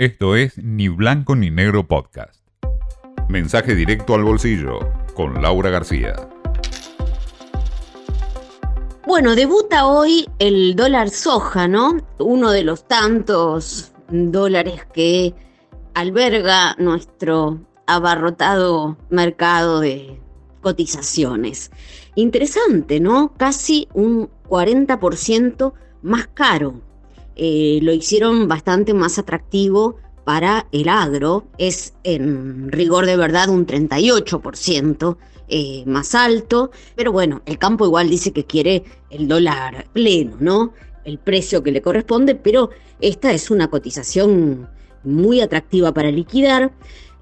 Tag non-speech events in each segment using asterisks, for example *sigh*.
Esto es Ni Blanco ni Negro Podcast. Mensaje directo al bolsillo con Laura García. Bueno, debuta hoy el dólar soja, ¿no? Uno de los tantos dólares que alberga nuestro abarrotado mercado de cotizaciones. Interesante, ¿no? Casi un 40% más caro eh, lo hicieron bastante más atractivo para el agro. Es en rigor de verdad un 38%. Eh, más alto, pero bueno, el campo igual dice que quiere el dólar pleno, ¿no? El precio que le corresponde, pero esta es una cotización muy atractiva para liquidar.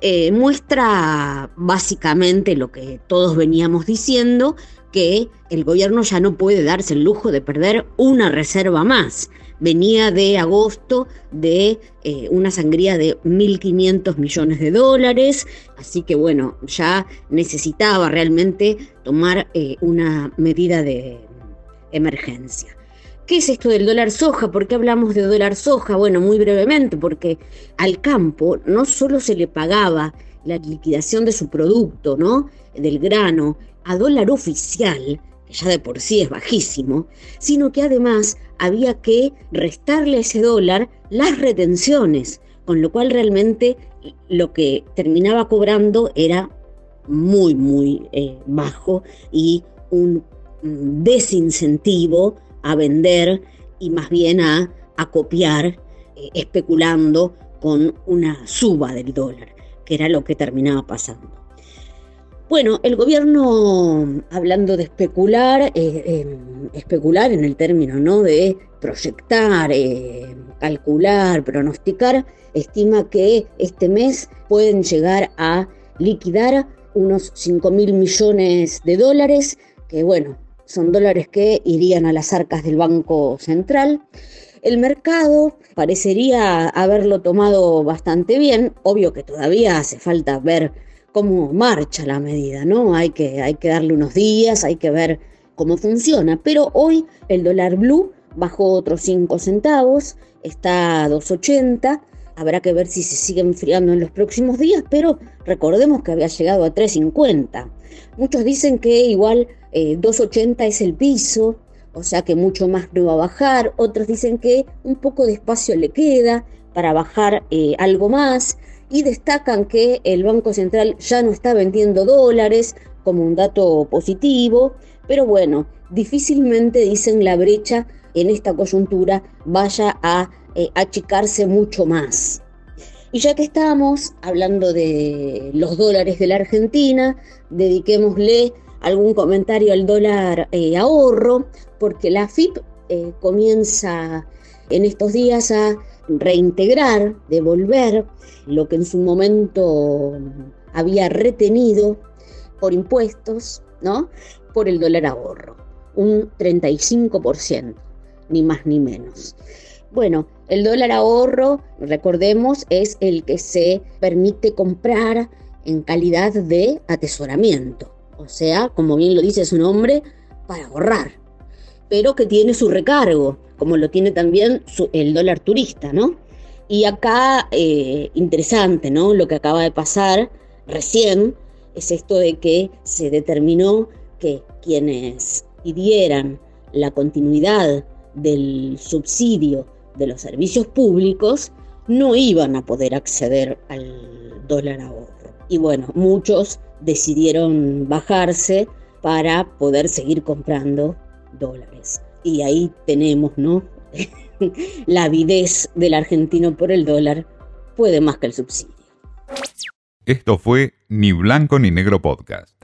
Eh, muestra básicamente lo que todos veníamos diciendo, que el gobierno ya no puede darse el lujo de perder una reserva más venía de agosto de eh, una sangría de 1.500 millones de dólares, así que bueno, ya necesitaba realmente tomar eh, una medida de emergencia. ¿Qué es esto del dólar soja? ¿Por qué hablamos de dólar soja? Bueno, muy brevemente, porque al campo no solo se le pagaba la liquidación de su producto, ¿no? Del grano, a dólar oficial, que ya de por sí es bajísimo, sino que además había que restarle a ese dólar las retenciones, con lo cual realmente lo que terminaba cobrando era muy, muy eh, bajo y un desincentivo a vender y más bien a, copiar, eh, especulando con una suba del dólar, que era lo que terminaba pasando. Bueno, el gobierno, hablando de especular, eh, em, especular en el término ¿no? de proyectar, eh, calcular, pronosticar, estima que este mes pueden llegar a liquidar unos 5 mil millones de dólares, que bueno, son dólares que irían a las arcas del Banco Central. El mercado parecería haberlo tomado bastante bien, obvio que todavía hace falta ver cómo marcha la medida, ¿no? Hay que, hay que darle unos días, hay que ver cómo funciona. Pero hoy el dólar blue bajó otros 5 centavos, está a 2.80. Habrá que ver si se sigue enfriando en los próximos días, pero recordemos que había llegado a 3.50. Muchos dicen que igual 2.80 eh, es el piso, o sea que mucho más no va a bajar. Otros dicen que un poco de espacio le queda para bajar eh, algo más y destacan que el Banco Central ya no está vendiendo dólares como un dato positivo, pero bueno, difícilmente dicen la brecha en esta coyuntura vaya a eh, achicarse mucho más. Y ya que estamos hablando de los dólares de la Argentina, dediquémosle algún comentario al dólar eh, ahorro, porque la FIP eh, comienza en estos días a reintegrar, devolver lo que en su momento había retenido por impuestos, ¿no? Por el dólar ahorro, un 35%, ni más ni menos. Bueno, el dólar ahorro, recordemos, es el que se permite comprar en calidad de atesoramiento, o sea, como bien lo dice su nombre, para ahorrar, pero que tiene su recargo, como lo tiene también el dólar turista, ¿no? Y acá, eh, interesante, ¿no? Lo que acaba de pasar recién es esto de que se determinó que quienes pidieran la continuidad del subsidio de los servicios públicos no iban a poder acceder al dólar ahorro. Y bueno, muchos decidieron bajarse para poder seguir comprando dólares. Y ahí tenemos, ¿no? *laughs* La avidez del argentino por el dólar puede más que el subsidio. Esto fue Ni Blanco ni Negro Podcast.